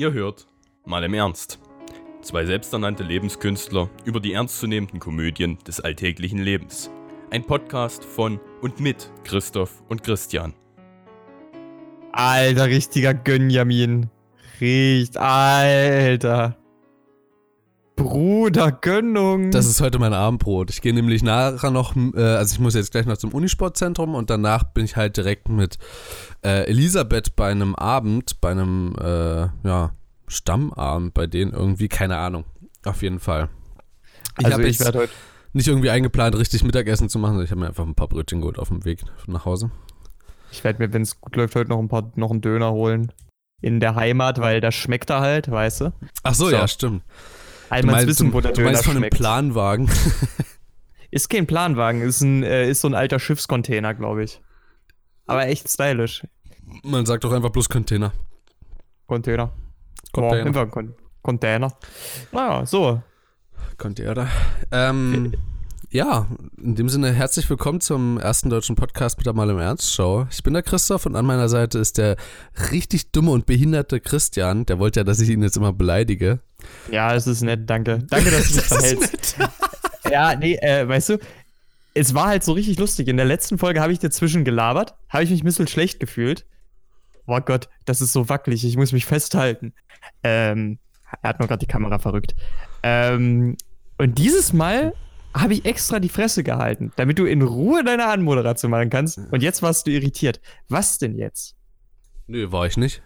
Ihr hört, mal im Ernst. Zwei selbsternannte Lebenskünstler über die ernstzunehmenden Komödien des alltäglichen Lebens. Ein Podcast von und mit Christoph und Christian. Alter, richtiger Gönjamin. Riecht, Alter. Bruder, Gönnung. Das ist heute mein Abendbrot. Ich gehe nämlich nachher noch, äh, also ich muss jetzt gleich noch zum Unisportzentrum und danach bin ich halt direkt mit äh, Elisabeth bei einem Abend, bei einem, äh, ja, Stammabend bei denen irgendwie, keine Ahnung. Auf jeden Fall. Ich also habe ich werde heute. nicht irgendwie eingeplant, richtig Mittagessen zu machen, sondern ich habe mir einfach ein paar Brötchen geholt auf dem Weg nach Hause. Ich werde mir, wenn es gut läuft, heute noch ein paar, noch einen Döner holen. In der Heimat, weil das schmeckt da halt, weißt du? Ach so, So. ja, stimmt. Einmal wissen, wo der du Döner meinst von einem schmeckt. Planwagen. Ist kein Planwagen, ist, ein, äh, ist so ein alter Schiffscontainer, glaube ich. Aber echt stylisch. Man sagt doch einfach bloß Container. Container. Container. Einfach Con Container. Naja, so. Container. Ähm, ja, in dem Sinne herzlich willkommen zum ersten deutschen Podcast mit der Mal im Ernst Show. Ich bin der Christoph und an meiner Seite ist der richtig dumme und behinderte Christian. Der wollte ja, dass ich ihn jetzt immer beleidige. Ja, es ist nett, danke. Danke, dass du dich verhältst. Ja, nee, äh, weißt du, es war halt so richtig lustig. In der letzten Folge habe ich dazwischen gelabert, habe ich mich ein bisschen schlecht gefühlt. Oh Gott, das ist so wackelig, ich muss mich festhalten. Ähm, er hat nur gerade die Kamera verrückt. Ähm, und dieses Mal habe ich extra die Fresse gehalten, damit du in Ruhe deine Anmoderation machen kannst. Und jetzt warst du irritiert. Was denn jetzt? Nö, war ich nicht.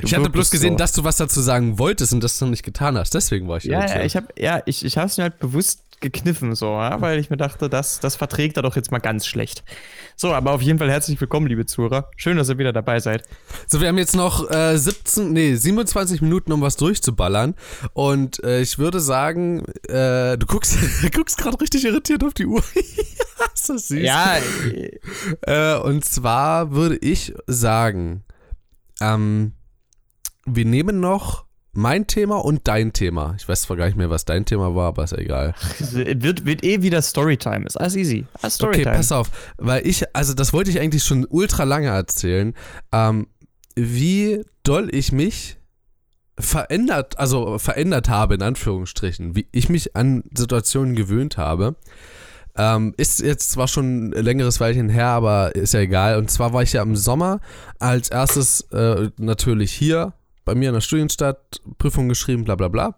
Du ich hatte bloß gesehen, so. dass du was dazu sagen wolltest und das noch nicht getan hast. Deswegen war ich Ja, ja, ich habe ja, ich, ich es mir halt bewusst gekniffen, so, ja, weil ich mir dachte, das, das verträgt er doch jetzt mal ganz schlecht. So, aber auf jeden Fall herzlich willkommen, liebe Zuhörer. Schön, dass ihr wieder dabei seid. So, wir haben jetzt noch äh, 17, nee, 27 Minuten, um was durchzuballern. Und äh, ich würde sagen, äh, du guckst, du guckst gerade richtig irritiert auf die Uhr. ist das süß. Ja, Äh, und zwar würde ich sagen, ähm, wir nehmen noch mein Thema und dein Thema. Ich weiß zwar gar nicht mehr, was dein Thema war, aber ist ja egal. wird, wird eh wieder Storytime. Ist alles easy. Alles Okay, Storytime. pass auf, weil ich, also das wollte ich eigentlich schon ultra lange erzählen, ähm, wie doll ich mich verändert, also verändert habe, in Anführungsstrichen, wie ich mich an Situationen gewöhnt habe. Ähm, ist jetzt zwar schon ein längeres Weilchen her, aber ist ja egal. Und zwar war ich ja im Sommer als erstes äh, natürlich hier bei mir in der Studienstadt, Prüfung geschrieben, bla bla bla.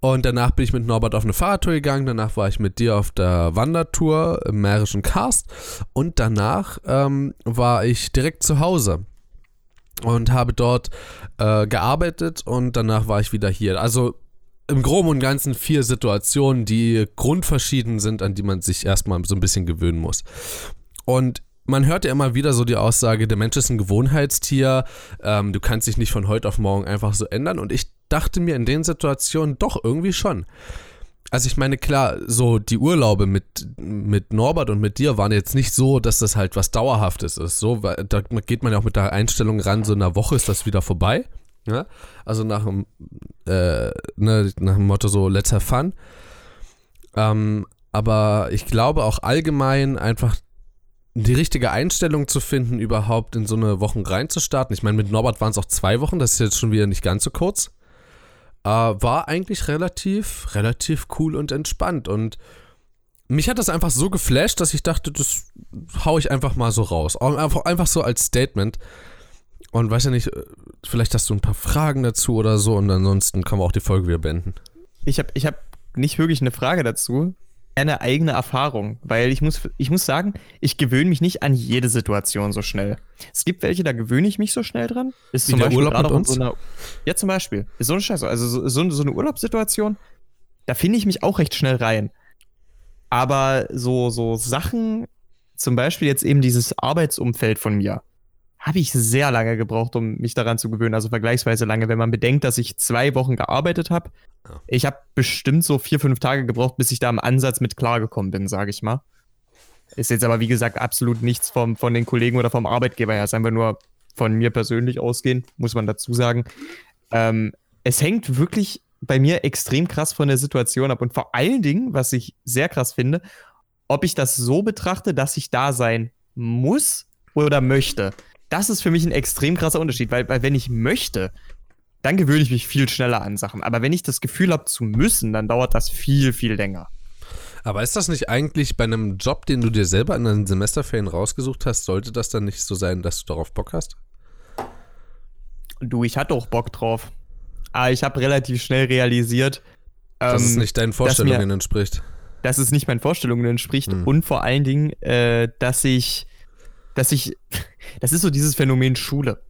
Und danach bin ich mit Norbert auf eine Fahrradtour gegangen, danach war ich mit dir auf der Wandertour im Mährischen Karst und danach ähm, war ich direkt zu Hause und habe dort äh, gearbeitet und danach war ich wieder hier. Also im Groben und Ganzen vier Situationen, die grundverschieden sind, an die man sich erstmal so ein bisschen gewöhnen muss. Und man hört ja immer wieder so die Aussage, der Mensch ist ein Gewohnheitstier, ähm, du kannst dich nicht von heute auf morgen einfach so ändern. Und ich dachte mir in den Situationen doch irgendwie schon. Also ich meine, klar, so die Urlaube mit, mit Norbert und mit dir waren jetzt nicht so, dass das halt was Dauerhaftes ist. So, da geht man ja auch mit der Einstellung ran, so in einer Woche ist das wieder vorbei. Ja? Also nach dem, äh, ne, nach dem Motto so, let's have fun. Ähm, aber ich glaube auch allgemein einfach die richtige Einstellung zu finden, überhaupt in so eine Wochen reinzustarten. Ich meine, mit Norbert waren es auch zwei Wochen, das ist jetzt schon wieder nicht ganz so kurz. Äh, war eigentlich relativ, relativ cool und entspannt. Und mich hat das einfach so geflasht, dass ich dachte, das hau ich einfach mal so raus. Einfach, so als Statement. Und weiß ja nicht, äh, vielleicht hast du ein paar Fragen dazu oder so und ansonsten können wir auch die Folge wieder beenden. Ich habe ich hab nicht wirklich eine Frage dazu. Eine eigene Erfahrung, weil ich muss, ich muss sagen, ich gewöhne mich nicht an jede Situation so schnell. Es gibt welche, da gewöhne ich mich so schnell dran. Ist Wie der Urlaub gerade mit uns? So einer, ja, zum Beispiel. Ist so eine Scheiße. Also so, so, so eine Urlaubssituation, da finde ich mich auch recht schnell rein. Aber so, so Sachen, zum Beispiel jetzt eben dieses Arbeitsumfeld von mir, habe ich sehr lange gebraucht, um mich daran zu gewöhnen. Also vergleichsweise lange, wenn man bedenkt, dass ich zwei Wochen gearbeitet habe. Ja. Ich habe bestimmt so vier, fünf Tage gebraucht, bis ich da im Ansatz mit klargekommen bin, sage ich mal. Ist jetzt aber, wie gesagt, absolut nichts vom, von den Kollegen oder vom Arbeitgeber her. Ist einfach nur von mir persönlich ausgehen, muss man dazu sagen. Ähm, es hängt wirklich bei mir extrem krass von der Situation ab. Und vor allen Dingen, was ich sehr krass finde, ob ich das so betrachte, dass ich da sein muss oder möchte. Das ist für mich ein extrem krasser Unterschied, weil, weil wenn ich möchte, dann gewöhne ich mich viel schneller an Sachen. Aber wenn ich das Gefühl habe zu müssen, dann dauert das viel, viel länger. Aber ist das nicht eigentlich bei einem Job, den du dir selber in den Semesterferien rausgesucht hast, sollte das dann nicht so sein, dass du darauf Bock hast? Du, ich hatte auch Bock drauf. Aber ich habe relativ schnell realisiert, dass ähm, es nicht deinen Vorstellungen mir, entspricht. Dass es nicht meinen Vorstellungen entspricht Hm. und vor allen Dingen, äh, dass ich, dass ich, das ist so dieses Phänomen Schule.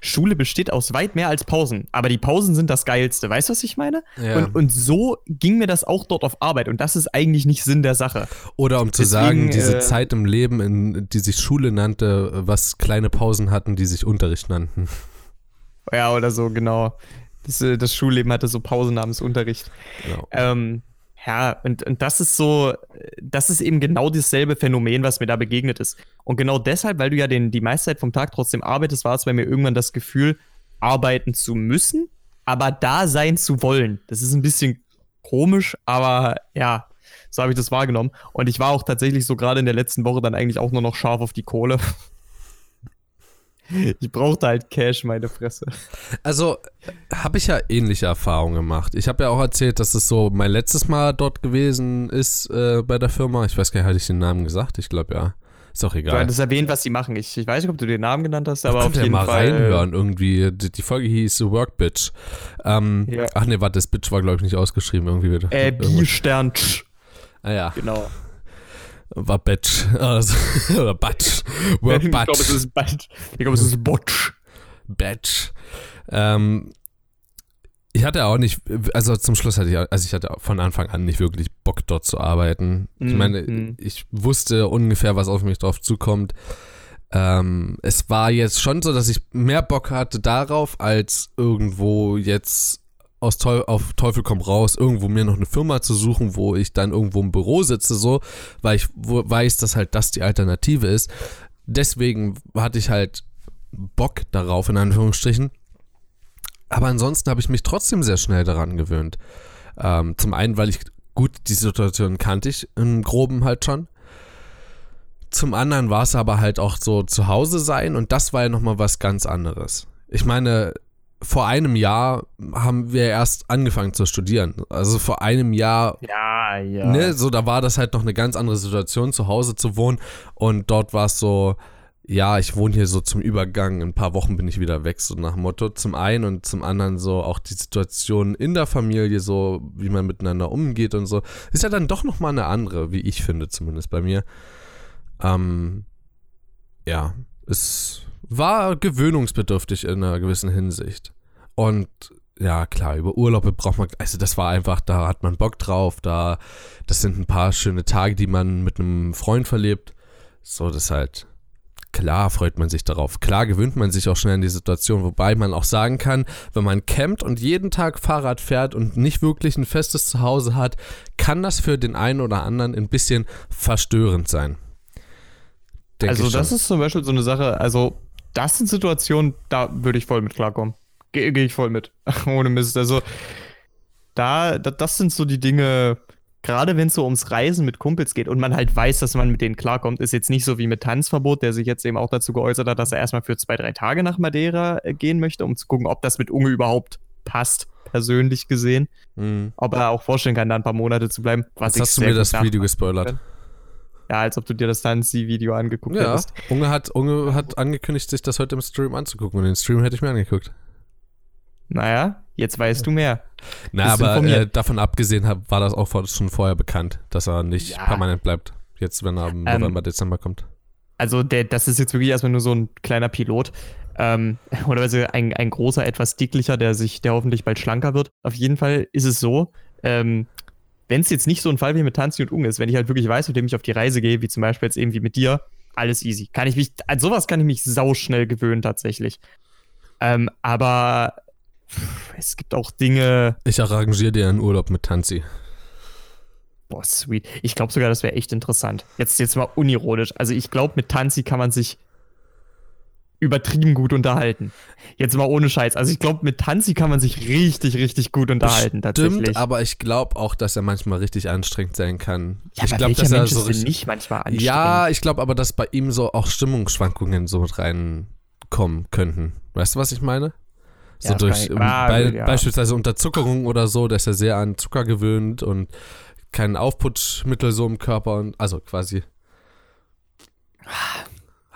Schule besteht aus weit mehr als Pausen, aber die Pausen sind das Geilste. Weißt du, was ich meine? Ja. Und, und so ging mir das auch dort auf Arbeit und das ist eigentlich nicht Sinn der Sache. Oder um zu Deswegen, sagen, diese äh, Zeit im Leben, in, die sich Schule nannte, was kleine Pausen hatten, die sich Unterricht nannten. Ja, oder so, genau. Das, äh, das Schulleben hatte so Pausen namens Unterricht. Genau. Ähm, ja, und, und das ist so, das ist eben genau dasselbe Phänomen, was mir da begegnet ist. Und genau deshalb, weil du ja den, die meiste Zeit vom Tag trotzdem arbeitest, war es bei mir irgendwann das Gefühl, arbeiten zu müssen, aber da sein zu wollen. Das ist ein bisschen komisch, aber ja, so habe ich das wahrgenommen. Und ich war auch tatsächlich so gerade in der letzten Woche dann eigentlich auch nur noch scharf auf die Kohle. Ich brauchte halt Cash, meine Fresse. Also habe ich ja ähnliche Erfahrungen gemacht. Ich habe ja auch erzählt, dass es so mein letztes Mal dort gewesen ist äh, bei der Firma. Ich weiß gar nicht, hatte ich den Namen gesagt? Ich glaube ja. Ist auch Du egal. hattest erwähnt, was sie machen. Ich, ich weiß nicht, ob du den Namen genannt hast, aber auf jeden mal Fall. reinhören irgendwie. Die, die Folge hieß Work Bitch. Ähm, Ja. Ach nee, warte, das Bitch war glaube ich nicht ausgeschrieben irgendwie wieder. Äh, tsch. Ah ja, Genau. War Bitch. Also, oder Batsch. Work ich glaube, es Batch. ist Bat- Ich glaube, es ist Botsch. Batch. Ähm, ich hatte auch nicht, also zum Schluss hatte ich, also ich hatte von Anfang an nicht wirklich Bock dort zu arbeiten. Ich Mhm. meine, ich wusste ungefähr, was auf mich drauf zukommt. Ähm, es war jetzt schon so, dass ich mehr Bock hatte darauf, als irgendwo jetzt aus Teu auf Teufel komm raus, irgendwo mir noch eine Firma zu suchen, wo ich dann irgendwo im Büro sitze, so, weil ich weiß, dass halt das die Alternative ist. Deswegen hatte ich halt Bock darauf, in Anführungsstrichen. Aber ansonsten habe ich mich trotzdem sehr schnell daran gewöhnt. Ähm, zum einen, weil ich gut die Situation kannte ich im Groben halt schon. Zum anderen war es aber halt auch so zu Hause sein und das war ja nochmal was ganz anderes. Ich meine, vor einem Jahr haben wir erst angefangen zu studieren. Also vor einem Jahr Ja, ja. Ne, so da war das halt noch eine ganz andere Situation, zu Hause zu wohnen. Und dort war es so, ja, ich wohne hier so zum Übergang, in ein paar Wochen bin ich wieder weg, so nach Motto. Zum einen und zum anderen so auch die Situation in der Familie, so wie man miteinander umgeht und so, ist ja dann doch nochmal eine andere, wie ich finde, zumindest bei mir. Ähm, ja, es war gewöhnungsbedürftig in einer gewissen Hinsicht. Und ja, klar, über Urlaube braucht man, also das war einfach, da hat man Bock drauf, da, das sind ein paar schöne Tage, die man mit einem Freund verlebt. So, das halt, klar freut man sich darauf. Klar gewöhnt man sich auch schnell an die Situation, wobei man auch sagen kann, wenn man campt und jeden Tag Fahrrad fährt und nicht wirklich ein festes Zuhause hat, kann das für den einen oder anderen ein bisschen verstörend sein. Also, das ist zum Beispiel so eine Sache, also, das sind Situationen, da würde ich voll mit klarkommen. Gehe geh ich voll mit. Ohne Mist. Also, da, da, das sind so die Dinge, gerade wenn es so ums Reisen mit Kumpels geht und man halt weiß, dass man mit denen klarkommt, ist jetzt nicht so wie mit Tanzverbot, der sich jetzt eben auch dazu geäußert hat, dass er erstmal für zwei, drei Tage nach Madeira äh, gehen möchte, um zu gucken, ob das mit Unge überhaupt passt, persönlich gesehen. Mhm. Ob er auch vorstellen kann, da ein paar Monate zu bleiben. Was Jetzt ich hast du mir das Video gespoilert. kann. Ja, als ob du dir das Tanzi-Video angeguckt Ja, hättest. Unge hat, Unge hat angekündigt, sich das heute im Stream anzugucken und den Stream hätte ich mir angeguckt. Naja, jetzt weißt du mehr. Na, Bist aber äh, davon abgesehen hab, war das auch schon vorher bekannt, dass er nicht Ja. permanent bleibt. Jetzt, wenn er im Ähm, November, Dezember kommt. Also, der, das ist jetzt wirklich erstmal nur so ein kleiner Pilot. Ähm, oder also ein, ein großer, etwas dicklicher, der sich, der hoffentlich bald schlanker wird. Auf jeden Fall ist es so, ähm, wenn es jetzt nicht so ein Fall wie mit Tanzi und Unge ist, wenn ich halt wirklich weiß, mit dem ich auf die Reise gehe, wie zum Beispiel jetzt eben wie mit dir, alles easy. Kann ich mich, an sowas kann ich mich sauschnell gewöhnen tatsächlich. Ähm, aber pff, es gibt auch Dinge, Ich arrangiere dir einen Urlaub mit Tanzi. Boah, sweet. Ich glaube sogar, das wäre echt interessant. Jetzt, jetzt mal unironisch. Also ich glaube, mit Tanzi kann man sich übertrieben gut unterhalten. Jetzt mal ohne Scheiß. Also ich glaube, mit Tanzi kann man sich richtig, richtig gut unterhalten tatsächlich. Stimmt, aber ich glaube auch, dass er manchmal richtig anstrengend sein kann. ja, ich glaube, dass er Mensch so denn richtig. nicht manchmal anstrengend? Ja, ich glaube aber, dass bei ihm so auch Stimmungsschwankungen so mit reinkommen könnten. Weißt du, was ich meine? So Ja, durch ähm, ah, bei, ja. beispielsweise Unterzuckerung oder so, ist ja sehr an Zucker gewöhnt und kein Aufputschmittel so im Körper und also quasi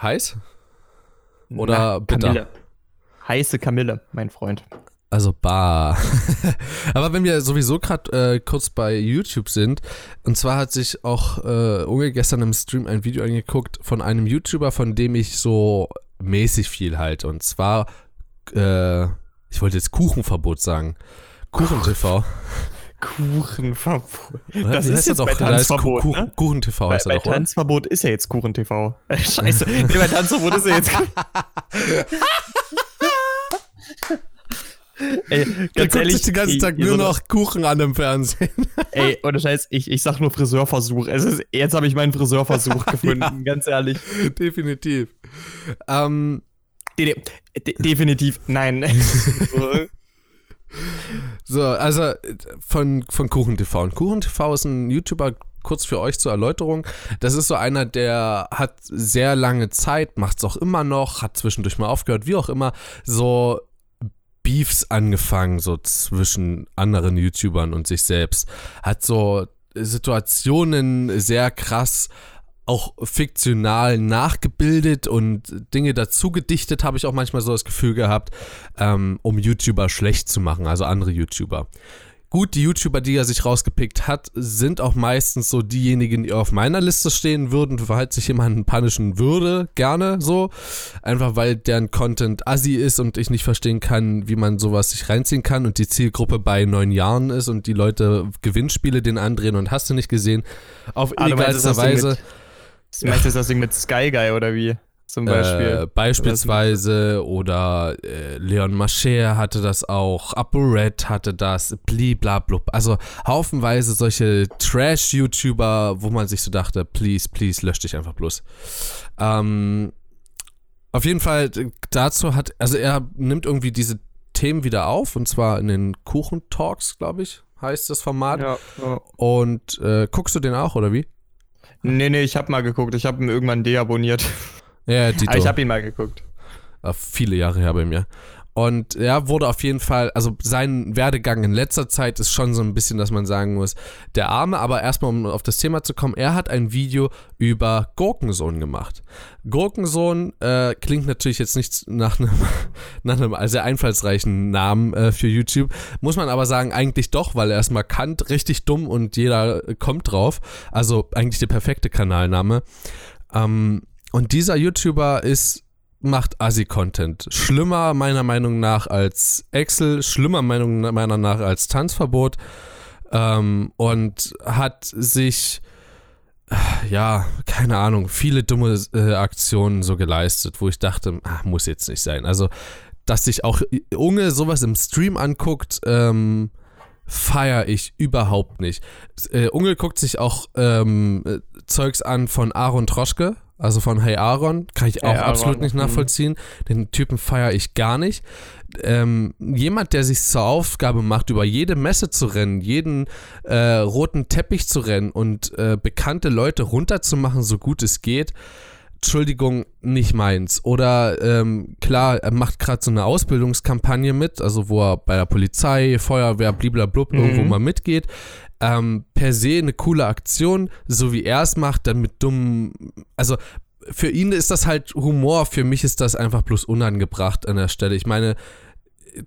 heiß? Oder Na, bitter? Kamille. Heiße Kamille, mein Freund. Also bar. Aber wenn wir sowieso gerade äh, kurz bei YouTube sind, und zwar hat sich auch äh, Unge gestern im Stream ein Video angeguckt von einem YouTuber, von dem ich so mäßig viel halte. Und zwar, äh, ich wollte jetzt Kuchenverbot sagen. KuchenTV. Kuchenverbot. Oder? Das ist jetzt doch? bei Tanzverbot, Ku- ne? KuchenTV Bei, heißt bei doch, oder? Tanzverbot ist ja jetzt Kuchen-TV. Äh, Scheiße. nee, bei Tanzverbot ist ja jetzt. ey, ganz ehrlich. sich den ganzen ey, Tag hier nur so noch Kuchen an im Fernsehen. Ey, ohne Scheiß, ich, ich sag nur Friseurversuch. Es ist, jetzt habe ich meinen Friseurversuch gefunden, ganz ehrlich. Definitiv. Ähm, De de definitiv, nein. So, also von, von KuchenTV. Und KuchenTV ist ein YouTuber, kurz für euch zur Erläuterung. Das ist so einer, der hat sehr lange Zeit, macht es auch immer noch, hat zwischendurch mal aufgehört, wie auch immer, so Beefs angefangen, so zwischen anderen YouTubern und sich selbst. Hat so Situationen sehr krass auch fiktional nachgebildet und Dinge dazu gedichtet, habe ich auch manchmal so das Gefühl gehabt, ähm, um YouTuber schlecht zu machen, also andere YouTuber. Gut, die YouTuber, die er sich rausgepickt hat, sind auch meistens so diejenigen, die auf meiner Liste stehen würden, falls sich jemanden punishen würde, gerne so. Einfach weil deren Content assi ist und ich nicht verstehen kann, wie man sowas sich reinziehen kann und die Zielgruppe bei neun Jahren ist und die Leute Gewinnspiele den andrehen und hast du nicht gesehen, auf Ah, du meinst, das illegalste Ding Weise. Du meinst jetzt das Ding mit Sky Guy oder wie? Zum Beispiel. Äh, beispielsweise oder äh, Leon Mascher hatte das auch, ApoRed hatte das, bliblablub. Also haufenweise solche Trash-YouTuber, wo man sich so dachte, please, please, lösch dich einfach bloß. Ähm, auf jeden Fall dazu hat, also er nimmt irgendwie diese Themen wieder auf und zwar in den Kuchen-Talks, glaube ich, heißt das Format. ja, ja. Und äh, guckst du den auch oder wie? Nee, nee, ich hab mal geguckt. Ich hab ihn irgendwann deabonniert. Ja, Dito. Aber ich hab ihn mal geguckt. Äh, viele Jahre her bei mir. Und er wurde auf jeden Fall, also sein Werdegang in letzter Zeit ist schon so ein bisschen, dass man sagen muss, der Arme, aber erstmal, um auf das Thema zu kommen, er hat ein Video über Gurkensohn gemacht. Gurkensohn äh, klingt natürlich jetzt nicht nach einem, nach einem sehr einfallsreichen Namen äh, für YouTube, muss man aber sagen, eigentlich doch, weil er ist markant, richtig dumm und jeder kommt drauf. Also eigentlich der perfekte Kanalname. Ähm, und dieser YouTuber ist macht Assi-Content. Schlimmer meiner Meinung nach als Excel, schlimmer Meinung meiner nach als Tanzverbot ähm, und hat sich äh, ja, keine Ahnung, viele dumme äh, Aktionen so geleistet, wo ich dachte, ah, muss jetzt nicht sein. Also, dass sich auch Unge sowas im Stream anguckt, ähm, feiere ich überhaupt nicht. Äh, Unge guckt sich auch ähm, äh, Zeugs an von Aaron Troschke, also von Hey Aaron, kann ich auch Hey Aaron, absolut nicht mhm. nachvollziehen. Den Typen feiere ich gar nicht. Ähm, jemand, der sich zur Aufgabe macht, über jede Messe zu rennen, jeden äh, roten Teppich zu rennen und äh, bekannte Leute runterzumachen, so gut es geht, Entschuldigung, nicht meins. Oder ähm, klar, er macht gerade so eine Ausbildungskampagne mit, also wo er bei der Polizei, Feuerwehr, bliblablub Mhm. irgendwo mal mitgeht. Ähm, per se eine coole Aktion, so wie er es macht, dann mit dummen, also für ihn ist das halt Humor, für mich ist das einfach bloß unangebracht an der Stelle. Ich meine,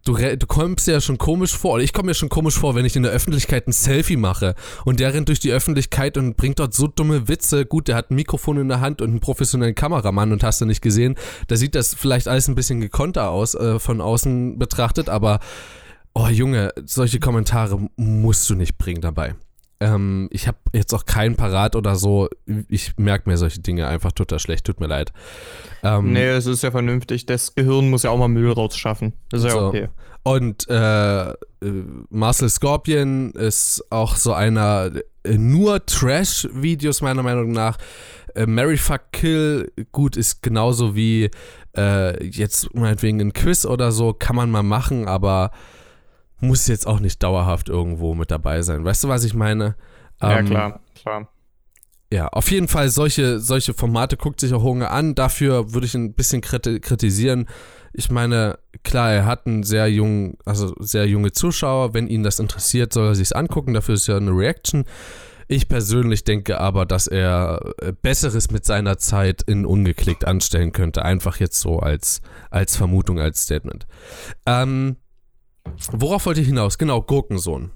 du, du kommst ja schon komisch vor, oder ich komme mir schon komisch vor, wenn ich in der Öffentlichkeit ein Selfie mache und der rennt durch die Öffentlichkeit und bringt dort so dumme Witze. Gut, der hat ein Mikrofon in der Hand und einen professionellen Kameramann und hast du nicht gesehen. Da sieht das vielleicht alles ein bisschen gekonter aus, äh, von außen betrachtet, aber oh Junge, solche Kommentare musst du nicht bringen dabei. Ähm, ich habe jetzt auch keinen parat oder so. Ich merke mir solche Dinge einfach total schlecht. Tut mir leid. Ähm, Nee, es ist ja vernünftig. Das Gehirn muss ja auch mal Müll rausschaffen. Das ist ja So. okay. Und äh, äh, Marcel Scorpion ist auch so einer äh, nur Trash-Videos meiner Meinung nach. Äh, Mary Fuck Kill, gut, ist genauso wie äh, jetzt meinetwegen ein Quiz oder so, kann man mal machen, aber muss jetzt auch nicht dauerhaft irgendwo mit dabei sein. Weißt du, was ich meine? Ja, Ähm, klar, klar. ja, auf jeden Fall solche, solche Formate guckt sich auch Hunger an. Dafür würde ich ein bisschen kriti kritisieren. Ich meine, klar, er hat einen sehr jungen, also sehr junge Zuschauer. Wenn ihn das interessiert, soll er sich's angucken. Dafür ist ja eine Reaction. Ich persönlich denke aber, dass er äh, Besseres mit seiner Zeit in ungeklickt anstellen könnte. Einfach jetzt so als, als Vermutung, als Statement. Ähm, worauf wollte ich hinaus? Genau, Gurkensohn.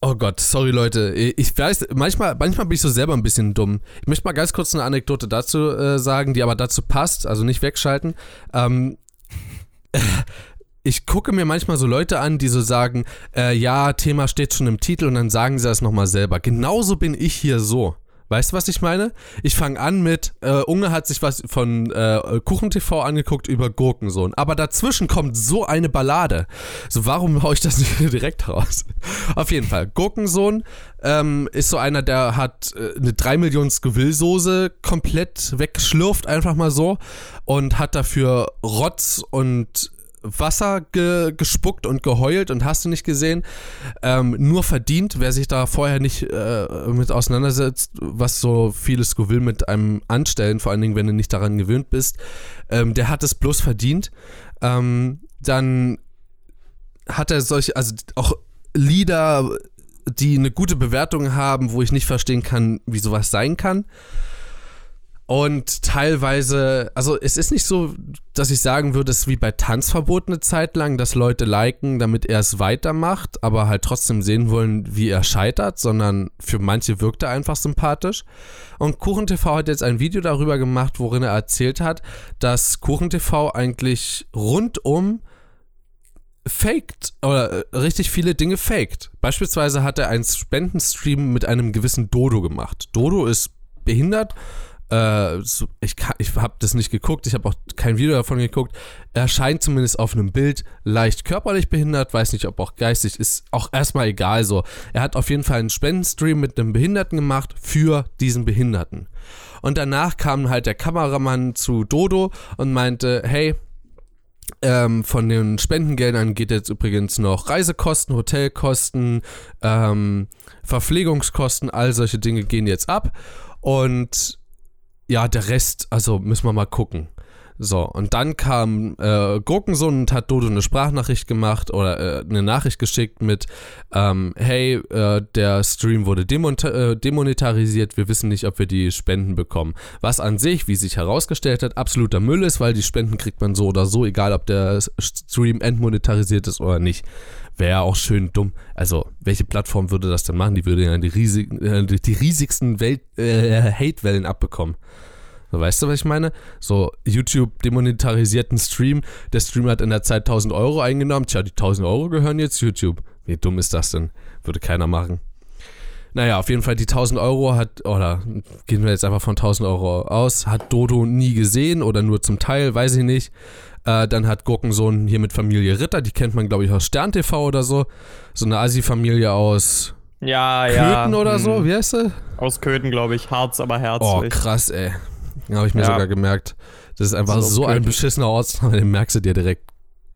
Oh Gott, sorry Leute. Ich weiß, manchmal, manchmal bin ich so selber ein bisschen dumm. Ich möchte mal ganz kurz eine Anekdote dazu äh, sagen, die aber dazu passt, also nicht wegschalten. Ähm, ich gucke mir manchmal so Leute an, die so sagen, äh, ja, Thema steht schon im Titel und dann sagen sie das nochmal selber. Genauso bin ich hier so. Weißt du, was ich meine? Ich fange an mit, äh, Unge hat sich was von äh, KuchenTV angeguckt über Gurkensohn. Aber dazwischen kommt so eine Ballade. So, warum hau ich das nicht direkt raus? Auf jeden Fall, Gurkensohn ähm, ist so einer, der hat äh, eine 3 Millionen Scoville-Soße komplett weggeschlürft, einfach mal so. Und hat dafür Rotz und Wasser ge gespuckt und geheult und hast du nicht gesehen. Ähm, nur verdient, wer sich da vorher nicht äh, mit auseinandersetzt, was so viele Scoville mit einem anstellen, vor allen Dingen, wenn du nicht daran gewöhnt bist, ähm, der hat es bloß verdient. Ähm, dann hat er solche, also auch Lieder, die eine gute Bewertung haben, wo ich nicht verstehen kann, wie sowas sein kann. Und teilweise, also es ist nicht so, dass ich sagen würde, es ist wie bei Tanzverbot eine Zeit lang, dass Leute liken, damit er es weitermacht, aber halt trotzdem sehen wollen, wie er scheitert, sondern für manche wirkt er einfach sympathisch. Und KuchenTV hat jetzt ein Video darüber gemacht, worin er erzählt hat, dass KuchenTV eigentlich rundum faked oder äh, richtig viele Dinge faked. Beispielsweise hat er einen Spendenstream mit einem gewissen Dodo gemacht. Dodo ist behindert äh, so, ich ich habe das nicht geguckt, ich habe auch kein Video davon geguckt. Er scheint zumindest auf einem Bild leicht körperlich behindert, weiß nicht, ob auch geistig, ist auch erstmal egal so. Er hat auf jeden Fall einen Spendenstream mit einem Behinderten gemacht für diesen Behinderten. Und danach kam halt der Kameramann zu Dodo und meinte, hey, ähm, von den Spendengeldern geht jetzt übrigens noch Reisekosten, Hotelkosten, ähm, Verpflegungskosten, all solche Dinge gehen jetzt ab. Und ja, der Rest, also müssen wir mal gucken. So, und dann kam äh, Gurkensohn und hat Dodo eine Sprachnachricht gemacht oder äh, eine Nachricht geschickt mit, ähm, hey, äh, der Stream wurde äh, demonetarisiert, wir wissen nicht, ob wir die Spenden bekommen. Was an sich, wie sich herausgestellt hat, absoluter Müll ist, weil die Spenden kriegt man so oder so, egal ob der Stream entmonetarisiert ist oder nicht. Wäre ja auch schön dumm. Also, welche Plattform würde das denn machen? Die würde ja die, riesig, äh, die riesigsten Welt, äh, Hate-Wellen abbekommen. Weißt du, was ich meine? So, YouTube demonetarisiert einen Stream. Der Stream hat in der Zeit 1000 Euro eingenommen. Tja, die 1000 Euro gehören jetzt YouTube. Wie dumm ist das denn? Würde keiner machen. Naja, auf jeden Fall die 1000 Euro hat, oder gehen wir jetzt einfach von 1000 Euro aus, hat Dodo nie gesehen oder nur zum Teil, weiß ich nicht. Äh, dann hat Gurkensohn hier mit Familie Ritter, die kennt man, glaube ich, aus Stern TV oder so. So eine Asi-Familie aus ja, Köthen ja. oder so, hm. wie heißt sie? Aus Köthen, glaube ich. Harz, aber herzlich. Oh, krass, ey. Habe ich mir ja. sogar gemerkt. Das ist einfach so, so ein beschissener Ortsname, den merkst du dir direkt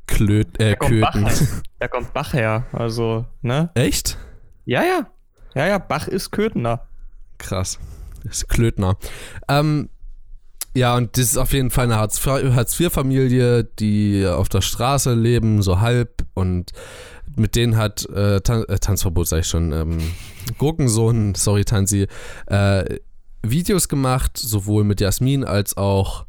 Klöt, äh, da kommt Köthen. Bach, da kommt Bach her, also, ne? Echt? Ja, ja. Ja, ja, Bach ist Köthener. Krass. Ist Klötner. Ähm, ja, und das ist auf jeden Fall eine Hartz-IV-Familie, die auf der Straße leben, so halb. Und mit denen hat äh, Tan äh, Tanzverbot, sag ich schon, ähm, Gurkensohn, sorry Tanzi, äh, Videos gemacht, sowohl mit Jasmin als auch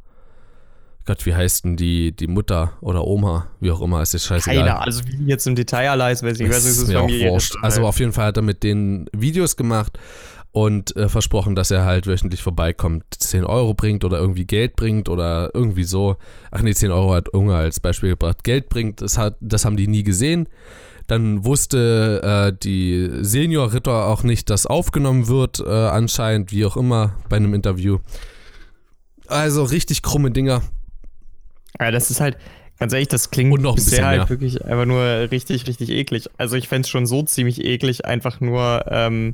Gott, wie heißt denn die, die Mutter oder Oma, wie auch immer, ist jetzt scheißegal. Keiner, also wie jetzt im Detail alle ist, weiß ich, weiß nicht, ist mir auch wurscht. Also auf jeden Fall hat er mit denen Videos gemacht und äh, versprochen, dass er halt wöchentlich vorbeikommt, 10 Euro bringt oder irgendwie Geld bringt oder irgendwie so. Ach nee, 10 Euro hat Unge als Beispiel gebracht. Geld bringt, das, hat, das haben die nie gesehen. Dann wusste äh, die Senior-Ritter auch nicht, dass aufgenommen wird, äh, anscheinend, wie auch immer, bei einem Interview. Also richtig krumme Dinger. Ja, das ist halt, ganz ehrlich, das klingt Und noch ein bisher halt wirklich einfach nur richtig, richtig eklig. Also ich fände es schon so ziemlich eklig, einfach nur, ähm,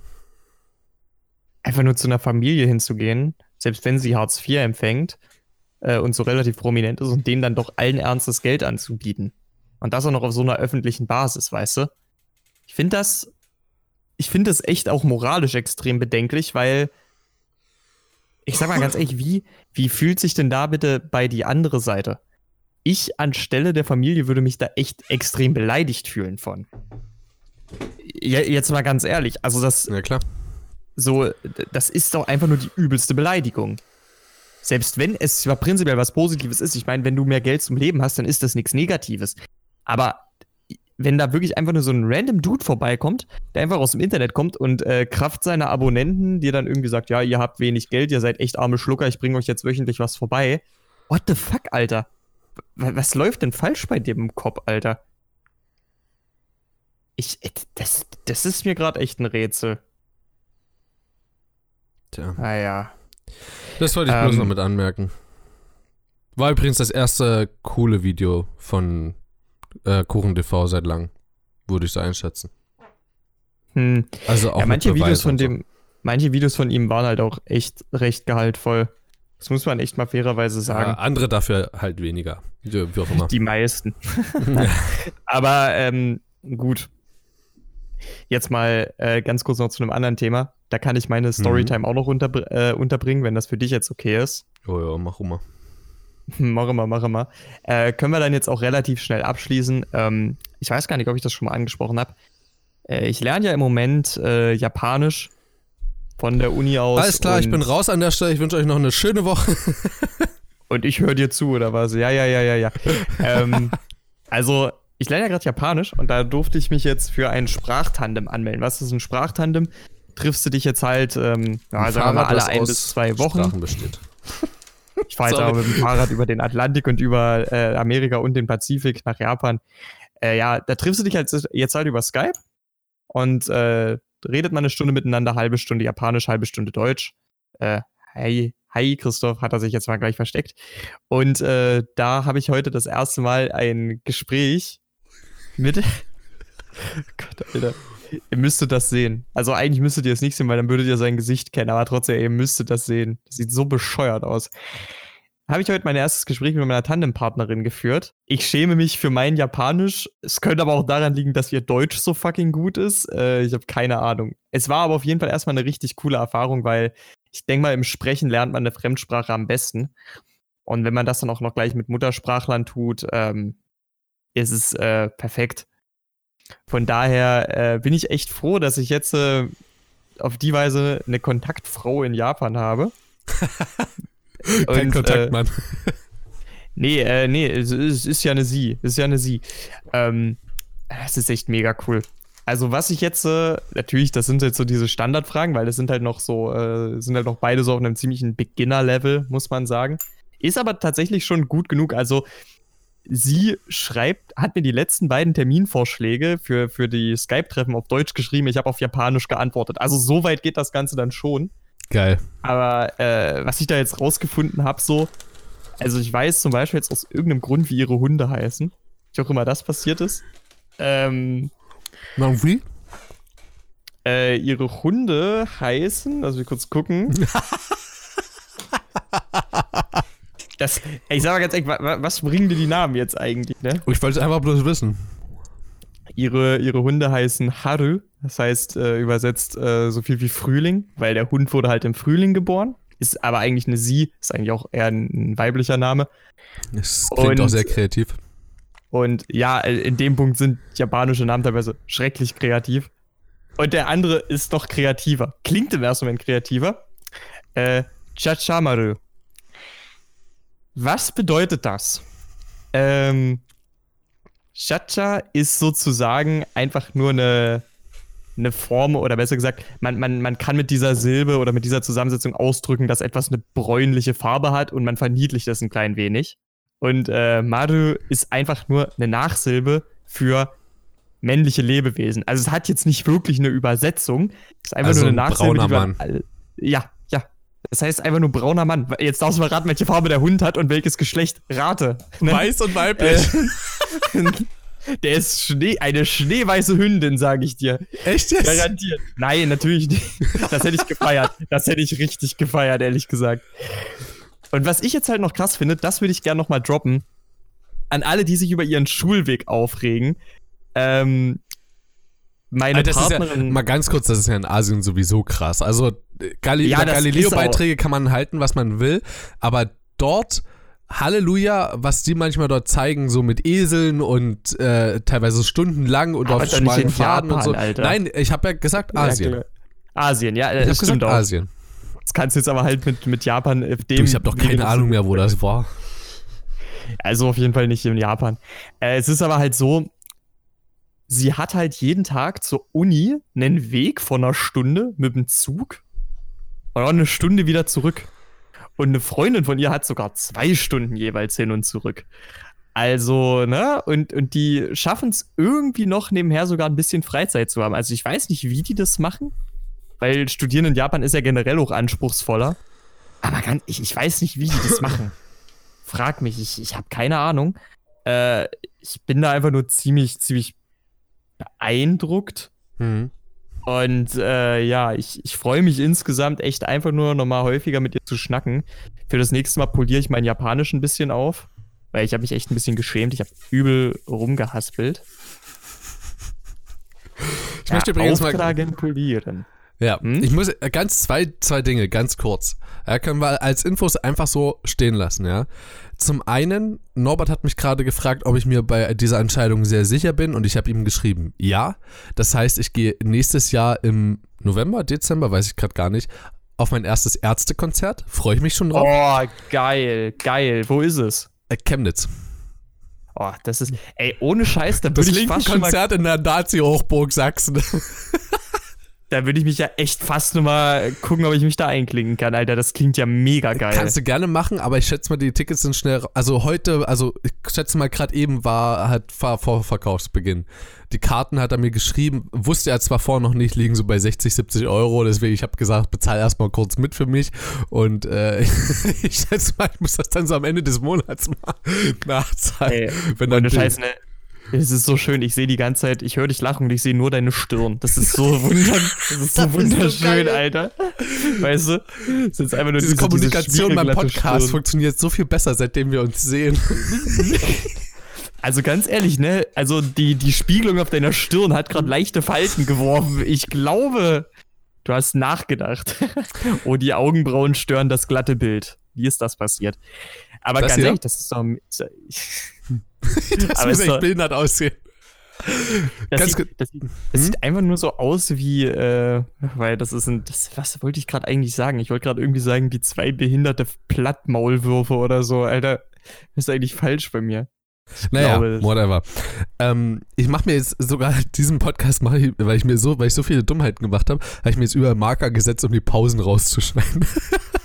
einfach nur zu einer Familie hinzugehen, selbst wenn sie Hartz IV empfängt äh, und so relativ prominent ist und denen dann doch allen Ernstes Geld anzubieten. Und das auch noch auf so einer öffentlichen Basis, weißt du? Ich finde das, ich finde das echt auch moralisch extrem bedenklich, weil ich sag mal ganz ehrlich, wie, wie fühlt sich denn da bitte bei die andere Seite? ich anstelle der Familie würde mich da echt extrem beleidigt fühlen von. Jetzt mal ganz ehrlich, also das. Ja, klar. So, das ist doch einfach nur die übelste Beleidigung. Selbst wenn es zwar prinzipiell was Positives ist, ich meine, wenn du mehr Geld zum Leben hast, dann ist das nichts Negatives. Aber wenn da wirklich einfach nur so ein random Dude vorbeikommt, der einfach aus dem Internet kommt und äh, Kraft seiner Abonnenten dir dann irgendwie sagt, ja, ihr habt wenig Geld, ihr seid echt arme Schlucker, ich bringe euch jetzt wöchentlich was vorbei. What the fuck, Alter? Was läuft denn falsch bei dem Kopf, Alter? Ich, äh, das, das ist mir gerade echt ein Rätsel. Tja. Naja. Das wollte ich Ähm. bloß noch mit anmerken. War übrigens das erste coole Video von äh, KuchenTV seit langem. Würde ich so einschätzen. Hm. Also auch Ja, manche Videos von so. dem, manche Videos von ihm waren halt auch echt recht gehaltvoll. Das muss man echt mal fairerweise Ja, sagen. andere dafür halt weniger. Wie auch immer. Die meisten. Aber ähm, gut. Jetzt mal äh, ganz kurz noch zu einem anderen Thema. Da kann ich meine Storytime auch noch unterbr äh, unterbringen, wenn das für dich jetzt okay ist. oh ja, mach mal. Mache mal, mache mal. Äh, können wir dann jetzt auch relativ schnell abschließen. Ähm, ich weiß gar nicht, ob ich das schon mal angesprochen habe. Äh, ich lerne ja im Moment äh, Japanisch von der Uni aus. Alles klar, ich bin raus an der Stelle. Ich wünsche euch noch eine schöne Woche. Und ich höre dir zu, oder was? Ja, ja, ja, ja, ja. ähm, also, ich lerne ja gerade Japanisch und da durfte ich mich jetzt für ein Sprachtandem anmelden. Was ist ein Sprachtandem? Triffst du dich jetzt halt, ähm, ja, sagen wir mal, alle ein bis zwei Wochen. Sprachen besteht. Ich fahre jetzt aber mit dem Fahrrad über den Atlantik und über äh, Amerika und den Pazifik nach Japan. Äh, ja, da triffst du dich halt jetzt halt über Skype und äh, redet mal eine Stunde miteinander, halbe Stunde Japanisch, halbe Stunde Deutsch. Äh, hi, hi, Christoph, hat er sich jetzt mal gleich versteckt. Und äh, da habe ich heute das erste Mal ein Gespräch mit. Gott, Alter. Ihr müsstet das sehen. Also eigentlich müsstet ihr es nicht sehen, weil dann würdet ihr sein Gesicht kennen, aber trotzdem, ihr müsstet das sehen. Das sieht so bescheuert aus. Habe ich heute mein erstes Gespräch mit meiner Tandempartnerin geführt. Ich schäme mich für mein Japanisch. Es könnte aber auch daran liegen, dass ihr Deutsch so fucking gut ist. Äh, ich habe keine Ahnung. Es war aber auf jeden Fall erstmal eine richtig coole Erfahrung, weil ich denke mal, im Sprechen lernt man eine Fremdsprache am besten. Und wenn man das dann auch noch gleich mit Muttersprachlern tut, ähm, ist es äh, perfekt. Von daher äh, bin ich echt froh, dass ich jetzt äh, auf die Weise eine Kontaktfrau in Japan habe. Kein Und, äh, Mann. Nee, äh, nee, es, es ist ja eine Sie. Es ist ja eine Sie. Ähm, das ist echt mega cool. Also, was ich jetzt, äh, natürlich, das sind jetzt so diese Standardfragen, weil das sind halt noch so, äh, sind halt noch beide so auf einem ziemlichen Beginner-Level, muss man sagen. Ist aber tatsächlich schon gut genug. Also, sie schreibt, hat mir die letzten beiden Terminvorschläge für, für die Skype-Treffen auf Deutsch geschrieben. Ich habe auf Japanisch geantwortet. Also, so weit geht das Ganze dann schon. Geil. Aber äh, was ich da jetzt rausgefunden habe, so, also ich weiß zum Beispiel jetzt aus irgendeinem Grund, wie ihre Hunde heißen. Wie auch immer das passiert ist. Ähm, Na, wie? äh, ihre Hunde heißen, also wir kurz gucken. das, ich sag mal ganz ehrlich, wa- wa- was bringen dir die Namen jetzt eigentlich, ne? Ich wollte es einfach bloß wissen. Ihre, ihre Hunde heißen Haru, das heißt äh, übersetzt äh, so viel wie Frühling, weil der Hund wurde halt im Frühling geboren. Ist aber eigentlich eine Sie, ist eigentlich auch eher ein, ein weiblicher Name. Das klingt Und- auch sehr kreativ. Und ja, äh, in dem Punkt sind japanische Namen teilweise schrecklich kreativ. Und der andere ist noch kreativer. Klingt im ersten Moment kreativer. Äh, Chachamaru. Was bedeutet das? Ähm, Chacha ist sozusagen einfach nur eine, eine Form, oder besser gesagt, man, man, man kann mit dieser Silbe oder mit dieser Zusammensetzung ausdrücken, dass etwas eine bräunliche Farbe hat und man verniedlicht das ein klein wenig. Und äh, Maru ist einfach nur eine Nachsilbe für männliche Lebewesen. Also es hat jetzt nicht wirklich eine Übersetzung. Es ist einfach Also nur eine ein Nachsilbe. brauner die man- Mann. ja. Das heißt einfach nur brauner Mann. Jetzt darfst du mal raten, welche Farbe der Hund hat und welches Geschlecht. Rate. Ne? Weiß und weiblich. Äh, der ist Schnee, eine schneeweiße Hündin, sage ich dir. Echt jetzt? Garantiert. Nein, natürlich nicht. Das hätte ich gefeiert. Das hätte ich richtig gefeiert, ehrlich gesagt. Und was ich jetzt halt noch krass finde, das würde ich gerne noch mal droppen. An alle, die sich über ihren Schulweg aufregen. Ähm, meine das ist ja, Partnerin. mal ganz kurz, das ist ja in Asien sowieso krass. Also äh, Gali Ja, Galileo-Beiträge kann man halten, was man will, aber dort Halleluja, was die manchmal dort zeigen, so mit Eseln und äh, teilweise stundenlang und Aber auf schmalen in Pfaden und so. Alter. Nein, ich habe ja gesagt Asien. Ja, Asien, ja, ich das stimmt gesagt auch. Asien. Das kannst du jetzt aber halt mit, mit Japan auf dem. Du, ich habe doch keine Ahnung mehr, wo das war. Also auf jeden Fall nicht in Japan. Äh, es ist aber halt so, sie hat halt jeden Tag zur Uni einen Weg von einer Stunde mit dem Zug und auch eine Stunde wieder zurück. Und eine Freundin von ihr hat sogar zwei Stunden jeweils hin und zurück. Also, ne, und, und die schaffen es irgendwie noch nebenher sogar ein bisschen Freizeit zu haben. Also ich weiß nicht, wie die das machen, weil Studieren in Japan ist ja generell auch anspruchsvoller. Aber ganz, ich, ich weiß nicht, wie die das machen. Frag mich, ich, ich habe keine Ahnung. Äh, ich bin da einfach nur ziemlich, ziemlich beeindruckt. Mhm. Und äh, ja, ich, ich freue mich insgesamt echt einfach nur nochmal häufiger mit ihr zu schnacken. Für das nächste Mal poliere ich mein Japanisch ein bisschen auf, weil ich habe mich echt ein bisschen geschämt. Ich habe übel rumgehaspelt. Ich möchte übrigens mal. Polieren. Ja, Hm? ich muss äh, ganz zwei, zwei Dinge, ganz kurz. Ja, können wir als Infos einfach so stehen lassen, ja. Zum einen, Norbert hat mich gerade gefragt, ob ich mir bei dieser Entscheidung sehr sicher bin und ich habe ihm geschrieben, ja. Das heißt, ich gehe nächstes Jahr im November, Dezember, weiß ich gerade gar nicht, auf mein erstes Ärztekonzert. Freue ich mich schon drauf. Oh, geil, geil. Wo ist es? Äh, Chemnitz. Oh, das ist, ey, ohne Scheiß, da Das würde ich fast schon mal Konzert in der Nazi-Hochburg Sachsen. Da würde ich mich ja echt fast nur mal gucken, ob ich mich da einklinken kann, Alter. Das klingt ja mega geil. Kannst du gerne machen, aber ich schätze mal, die Tickets sind schnell. Also heute, also ich schätze mal, gerade eben war halt Vor- Vorverkaufsbeginn. Die Karten hat er mir geschrieben, wusste er zwar vorher noch nicht, liegen so bei 60, 70 Euro. Deswegen, ich habe gesagt, bezahl erstmal kurz mit für mich. Und äh, ich schätze mal, ich muss das dann so am Ende des Monats mal nachzahlen. Ey, wenn dann Ohne Scheiß, ne? Es ist so schön, ich sehe die ganze Zeit, ich höre dich lachen und ich sehe nur deine Stirn. Das ist so, wunder, das ist so Das ist so wunderschön. Alter. Weißt du? Das ist einfach nur diese Kommunikation beim spiegelglatte Podcast Stirn. funktioniert so viel besser, seitdem wir uns sehen. Also ganz ehrlich, ne? Also die, die Spiegelung auf deiner Stirn hat gerade leichte Falten geworfen. Ich glaube, du hast nachgedacht. oh, die Augenbrauen stören das glatte Bild. Wie ist das passiert? Aber Das ganz hier? ehrlich, das ist doch. Das Aber muss echt behindert aussehen. Das, Ganz sieht, das, das sieht einfach nur so aus wie, äh, weil das ist ein, das, was wollte ich gerade eigentlich sagen? Ich wollte gerade irgendwie sagen, die zwei behinderte Plattmaulwürfe oder so, Alter. Das ist eigentlich falsch bei mir. Naja, glaube, whatever. Ähm, ich mache mir jetzt sogar diesen Podcast, ich, weil ich mir so, weil ich so viele Dummheiten gemacht habe, habe ich mir jetzt überall Marker gesetzt, um die Pausen rauszuschneiden.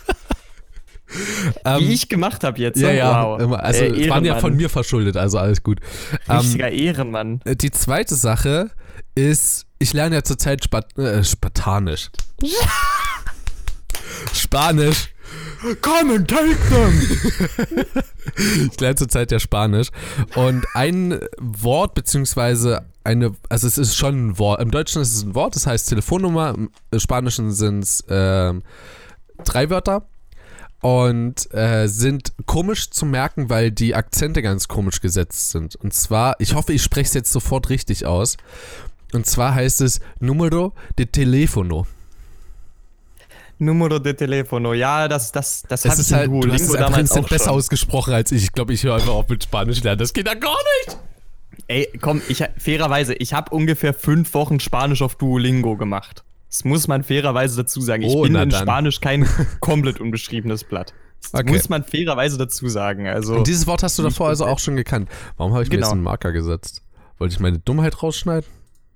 ähm, Wie ich gemacht habe jetzt. ja, oh, ja, wow. also Äh, es waren ja von mir verschuldet, also alles gut. Ähm, Richtiger Ehrenmann. die zweite Sache ist, ich lerne ja zurzeit Spat äh, Spartanisch. Spanisch. Come and take them! ich lerne zurzeit ja Spanisch. Und ein Wort, beziehungsweise eine, also es ist schon ein Wort. Im Deutschen ist es ein Wort, das heißt Telefonnummer. Im Spanischen sind es ähm, drei Wörter. Und äh, sind komisch zu merken, weil die Akzente ganz komisch gesetzt sind. Und zwar, ich hoffe, ich spreche es jetzt sofort richtig aus. Und zwar heißt es Numero de Telefono. Numero de telefono. Ja, das, das, das Es habe ist halt, du hast Duolingo es damals auch besser schon. ausgesprochen als ich. Ich glaube, ich höre einfach auf mit Spanisch lernen. Das geht ja gar nicht. Ey, komm, ich, fairerweise, ich habe ungefähr fünf Wochen Spanisch auf Duolingo gemacht. Das muss man fairerweise dazu sagen. Ich Oh, bin in dann. Spanisch kein komplett unbeschriebenes Blatt. Das Okay. muss man fairerweise dazu sagen. Also, Und dieses Wort hast du davor also auch schon gekannt. Warum habe ich mir Genau. jetzt einen Marker gesetzt? Wollte ich meine Dummheit rausschneiden?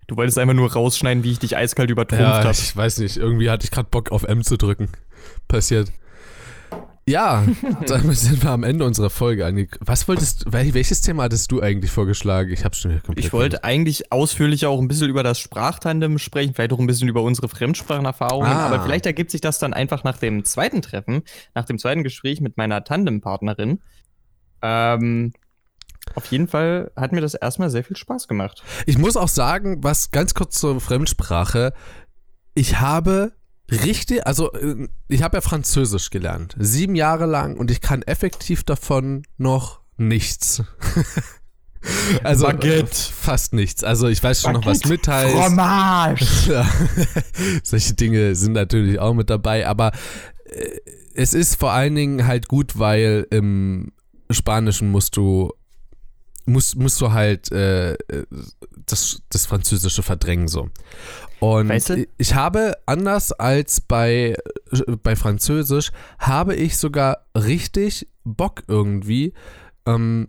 du wolltest einfach nur rausschneiden, wie ich dich eiskalt übertrumpft Ja, habe. ich weiß nicht. Irgendwie hatte ich gerade Bock auf M zu drücken. Passiert. Ja, damit sind wir am Ende unserer Folge angekommen. Was wolltest du, wel- welches Thema hattest du eigentlich vorgeschlagen? Ich habe schon komplett Ich wollte eigentlich ausführlicher auch ein bisschen über das Sprachtandem sprechen, vielleicht auch ein bisschen über unsere Fremdsprachenerfahrungen, Ah. aber vielleicht ergibt sich das dann einfach nach dem zweiten Treffen, nach dem zweiten Gespräch mit meiner Tandempartnerin. Ähm, auf jeden Fall hat mir das erstmal sehr viel Spaß gemacht. Ich muss auch sagen, was ganz kurz zur Fremdsprache. Ich habe richtig, also äh, ich habe ja Französisch gelernt. Sieben Jahre lang und ich kann effektiv davon noch nichts. also Baguette. fast nichts. Also ich weiß schon noch, was mit heißt. Fromage! Ja. Solche Dinge sind natürlich auch mit dabei, aber äh, es ist vor allen Dingen halt gut, weil im Spanischen musst du musst, musst du halt äh, das, das Französische verdrängen so. Und Weißt du? ich habe anders als bei, bei Französisch, habe ich sogar richtig Bock irgendwie, ähm,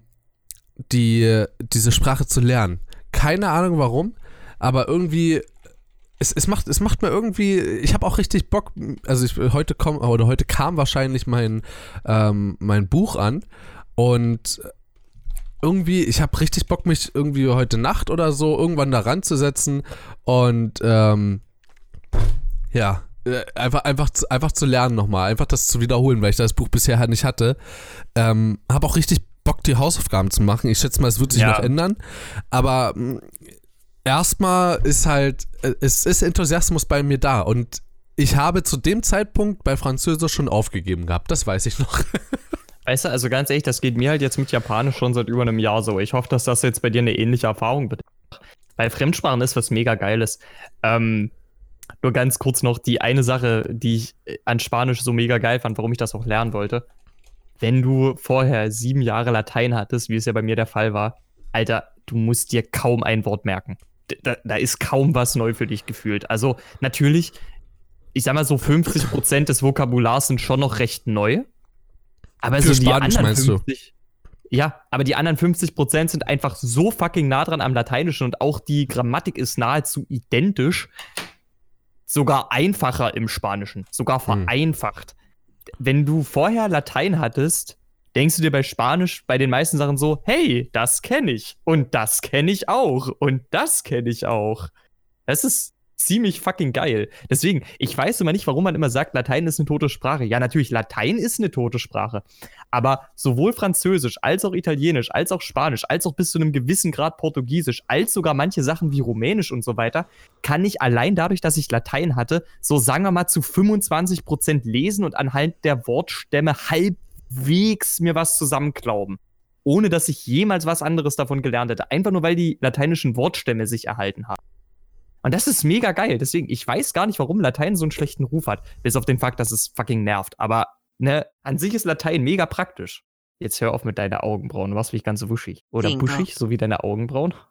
die, diese Sprache zu lernen. Keine Ahnung warum, aber irgendwie es, es, macht, es macht mir irgendwie, ich habe auch richtig Bock, also ich, heute komm, oder heute kam wahrscheinlich mein, ähm, mein Buch an und irgendwie, ich habe richtig Bock, mich irgendwie heute Nacht oder so irgendwann da ranzusetzen und ähm, ja, äh, einfach, einfach, zu- einfach zu lernen nochmal, einfach das zu wiederholen, weil ich das Buch bisher halt nicht hatte. Ähm, habe auch richtig Bock, die Hausaufgaben zu machen. Ich schätze mal, es wird sich Ja. noch ändern, aber mh, erstmal ist halt, äh, es ist Enthusiasmus bei mir da und ich habe zu dem Zeitpunkt bei Französisch schon aufgegeben gehabt, das weiß ich noch. Weißt du, also ganz ehrlich, das geht mir halt jetzt mit Japanisch schon seit über einem Jahr so. Ich hoffe, dass das jetzt bei dir eine ähnliche Erfahrung bedeutet. Weil Fremdsprachen ist was mega Geiles. Ähm, nur ganz kurz noch die eine Sache, die ich äh, an Spanisch so mega geil fand, warum ich das auch lernen wollte. Wenn du vorher sieben Jahre Latein hattest, wie es ja bei mir der Fall war, Alter, du musst dir kaum ein Wort merken. Da, da ist kaum was neu für dich gefühlt. Also natürlich, ich sag mal so 50% des Vokabulars sind schon noch recht neu. Aber Für so die Spanisch anderen meinst du? 50, Ja, aber die anderen 50% sind einfach so fucking nah dran am Lateinischen und auch die Grammatik ist nahezu identisch. Sogar einfacher im Spanischen. Sogar Hm. vereinfacht. Wenn du vorher Latein hattest, denkst du dir bei Spanisch bei den meisten Sachen so, hey, das kenne ich. Und das kenne ich auch. Und das kenne ich auch. Das ist ziemlich fucking geil. Deswegen, ich weiß immer nicht, warum man immer sagt, Latein ist eine tote Sprache. Ja, natürlich, Latein ist eine tote Sprache. Aber sowohl Französisch als auch Italienisch, als auch Spanisch, als auch bis zu einem gewissen Grad Portugiesisch, als sogar manche Sachen wie Rumänisch und so weiter, kann ich allein dadurch, dass ich Latein hatte, so sagen wir mal zu 25% lesen und anhand der Wortstämme halbwegs mir was zusammenklauben. Ohne dass ich jemals was anderes davon gelernt hätte. Einfach nur, weil die lateinischen Wortstämme sich erhalten haben. Und das ist mega geil. Deswegen, ich weiß gar nicht, warum Latein so einen schlechten Ruf hat. Bis auf den Fakt, dass es fucking nervt. Aber, ne, an sich ist Latein mega praktisch. Jetzt hör auf mit deiner Augenbrauen. Du warst wie ganz wuschig. Oder Bingo. buschig, so wie deine Augenbrauen.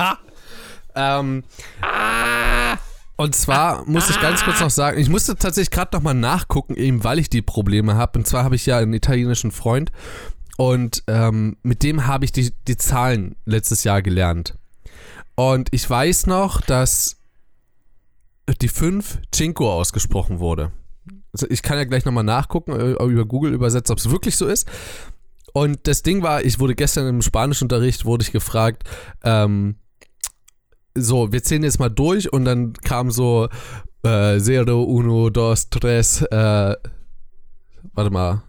Ah! Ähm, und zwar muss ich ganz kurz noch sagen, ich musste tatsächlich gerade nochmal nachgucken, eben weil ich die Probleme habe. Und zwar habe ich ja einen italienischen Freund und ähm, mit dem habe ich die, die Zahlen letztes Jahr gelernt. Und ich weiß noch, dass die 5 Cinco ausgesprochen wurde. Also ich kann ja gleich nochmal nachgucken, äh, über Google übersetzt, ob es wirklich so ist. Und das Ding war, ich wurde gestern im Spanischunterricht, wurde ich gefragt, ähm, so, wir zählen jetzt mal durch und dann kam so äh, Zero, Uno, Dos, Tres, äh, warte mal,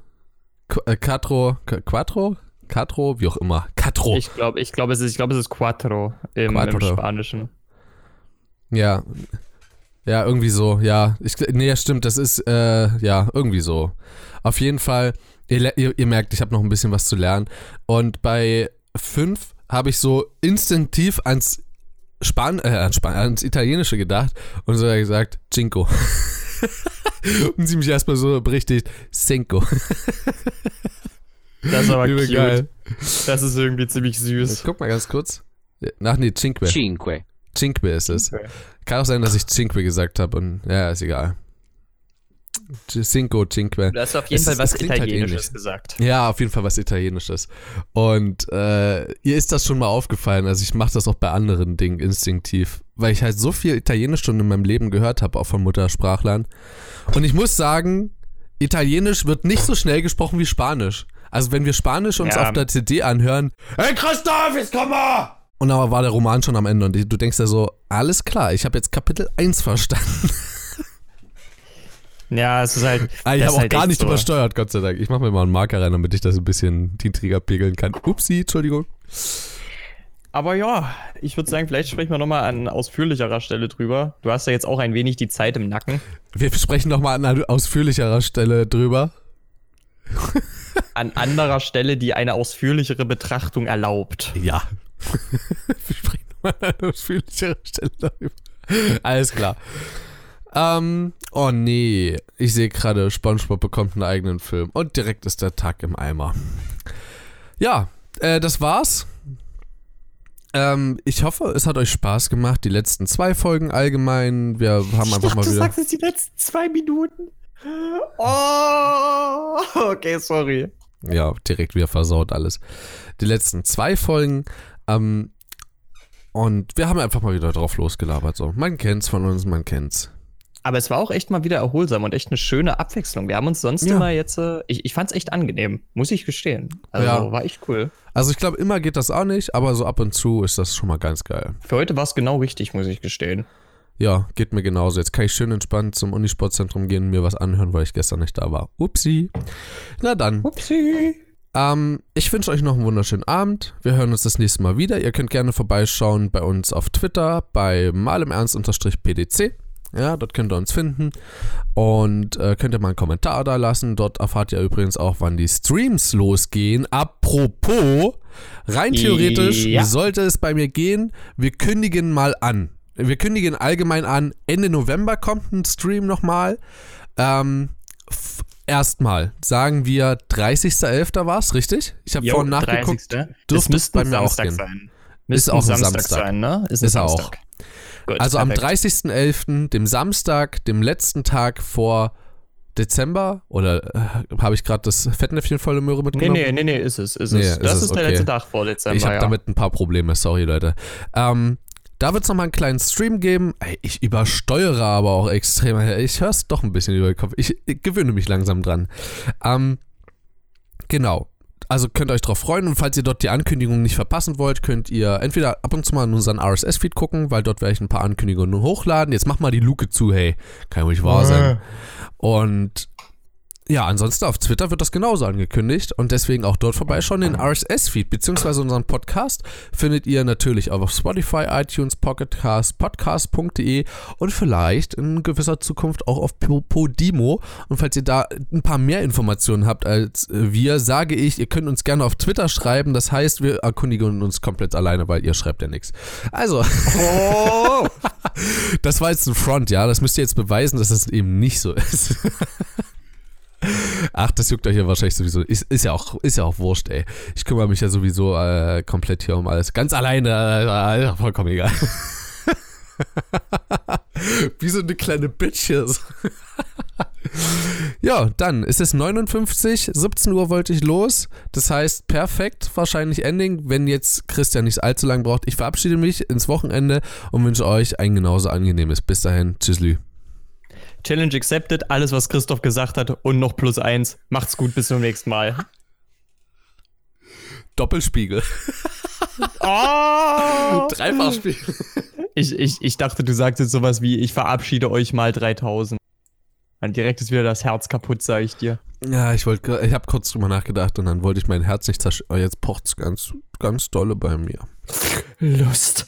äh, Quattro, Qu- Quattro? Quattro? Wie auch immer. Quattro. Ich glaube, ich glaube, es ist, ich glaube, es ist Quattro im, im Spanischen. Ja. Ja, irgendwie so, ja. Ich, nee, ja, stimmt, das ist, äh, ja, irgendwie so. Auf jeden Fall, ihr, ihr, ihr merkt, ich habe noch ein bisschen was zu lernen. Und bei 5 habe ich so instinktiv ans Span äh, ans, Span ans Italienische gedacht und so hat er gesagt, Cinco. und sie mich erstmal so berichtigt, Cinco. Das ist aber Übel cute. geil. Das ist irgendwie ziemlich süß. guck mal ganz kurz. Ach nee, Cinque. Cinque. Cinque ist es. Okay. Kann auch sein, dass ich Cinque gesagt habe und ja, ist egal. Cinco, Cinque. Du hast auf jeden Es Fall ist- was halt Italienisches ähnlich. gesagt. Ja, auf jeden Fall was Italienisches. Und äh, ihr ist das schon mal aufgefallen. Also ich mache das auch bei anderen Dingen instinktiv, weil ich halt so viel Italienisch schon in meinem Leben gehört habe, auch von Muttersprachlern. Und ich muss sagen, Italienisch wird nicht so schnell gesprochen wie Spanisch. Also wenn wir Spanisch uns Ja. auf der CD anhören, hey Christoph, jetzt komm mal! Und aber war der Roman schon am Ende und du denkst ja so, alles klar, ich habe jetzt Kapitel 1 verstanden. Ja, es ist halt. Ah, ich habe auch halt gar nicht so. übersteuert, Gott sei Dank. Ich mache mir mal einen Marker rein, damit ich das ein bisschen niedriger pegeln kann. Upsi, Entschuldigung. Aber ja, ich würde sagen, vielleicht sprechen wir nochmal an ausführlicherer Stelle drüber. Du hast ja jetzt auch ein wenig die Zeit im Nacken. Wir sprechen nochmal an ausführlicherer Stelle drüber. An anderer Stelle, die eine ausführlichere Betrachtung erlaubt. Ja. Wir sprechen nochmal an einer ausführlicherer Stelle darüber. Alles klar. Ähm, oh nee, ich sehe gerade, SpongeBob bekommt einen eigenen Film und direkt ist der Tag im Eimer. Ja, äh, das war's. Ähm, ich hoffe, es hat euch Spaß gemacht. Die letzten zwei Folgen allgemein. Wir haben ich einfach dachte, mal du wieder. sagst jetzt die letzten zwei Minuten. Oh, okay, sorry. Ja, direkt wieder versaut alles. Die letzten zwei Folgen. Ähm, und wir haben einfach mal wieder drauf losgelabert. So, man kennt's von uns, man kennt's. Aber es war auch echt mal wieder erholsam und echt eine schöne Abwechslung. Wir haben uns sonst Ja. immer jetzt, äh, ich, ich fand's echt angenehm, muss ich gestehen. Also Ja. war echt cool. Also ich glaube, immer geht das auch nicht, aber so ab und zu ist das schon mal ganz geil. Für heute war es genau richtig, muss ich gestehen. Ja, geht mir genauso. Jetzt kann ich schön entspannt zum Unisportzentrum gehen und mir was anhören, weil ich gestern nicht da war. Upsi. Na dann. Upsi. Ähm, ich wünsche euch noch einen wunderschönen Abend. Wir hören uns das nächste Mal wieder. Ihr könnt gerne vorbeischauen bei uns auf Twitter bei malimernst-pdc. Ja, dort könnt ihr uns finden und äh, könnt ihr mal einen Kommentar da lassen. Dort erfahrt ihr übrigens auch, wann die Streams losgehen. Apropos, rein theoretisch Ja. sollte es bei mir gehen. Wir kündigen mal an. Wir kündigen allgemein an, Ende November kommt ein Stream nochmal. Ähm, erstmal sagen wir 30.11. war es, richtig? Ich habe vorhin nachgeguckt. 30. Dürfte es müsste bei mir auch Samstag gehen. sein. Ist Müsste auch ein Samstag, Samstag. sein, ne? Ist, Ist auch. Gut, Also am perfekt. 30.11., dem Samstag, dem letzten Tag vor Dezember, oder äh, habe ich gerade das Fettnäpfchen volle Möhre Nee, mitgenommen? nee, nee, nee, ist es. Ist Nee, es. ist das es, ist der okay. letzte Tag vor Dezember. ich habe ja. damit ein paar Probleme, sorry Leute. Ähm, da wird es nochmal einen kleinen Stream geben. Ich übersteuere aber auch extrem. Ich höre es doch ein bisschen über den Kopf. Ich, ich gewöhne mich langsam dran. Ähm, genau. Also könnt ihr euch drauf freuen und falls ihr dort die Ankündigungen nicht verpassen wollt, könnt ihr entweder ab und zu mal in unseren RSS-Feed gucken, weil dort werde ich ein paar Ankündigungen hochladen. Jetzt mach mal die Luke zu, hey. Kann ruhig wahr sein. Und ja, ansonsten auf Twitter wird das genauso angekündigt und deswegen auch dort vorbeischauen. Den RSS-Feed beziehungsweise unseren Podcast findet ihr natürlich auch auf Spotify, iTunes, Pocketcast, podcast.de und vielleicht in gewisser Zukunft auch auf Po- Podimo. Und falls ihr da ein paar mehr Informationen habt als äh, wir, sage ich, ihr könnt uns gerne auf Twitter schreiben. Das heißt, wir erkundigen uns komplett alleine, weil ihr schreibt ja nichts. Also, Oh! das war jetzt ein Front, ja. Das müsst ihr jetzt beweisen, dass es eben nicht so ist. Ach, das juckt euch ja wahrscheinlich sowieso. Ist, ist, ja, auch, ist ja auch wurscht, ey. Ich kümmere mich ja sowieso äh, komplett hier um alles. Ganz alleine, äh, äh, vollkommen egal. Wie so eine kleine Bitch hier. so. ja, dann ist es 59, 17 Uhr wollte ich los. Das heißt, perfekt, wahrscheinlich Ending, wenn jetzt Christian nicht allzu lang braucht. Ich verabschiede mich ins Wochenende und wünsche euch ein genauso angenehmes. Bis dahin, tschüsslü. Challenge accepted, alles, was Christoph gesagt hat und noch plus eins. Macht's gut, bis zum nächsten Mal. Doppelspiegel. Oh! Dreifachspiegel. Ich, ich, ich dachte, du sagst jetzt sowas wie, ich verabschiede euch mal 3000. Dann direkt ist wieder das Herz kaputt, sag ich dir. Ja, ich wollte, ich habe kurz drüber nachgedacht und dann wollte ich mein Herz nicht zerstören. Jetzt pocht's ganz, ganz dolle bei mir. Lust.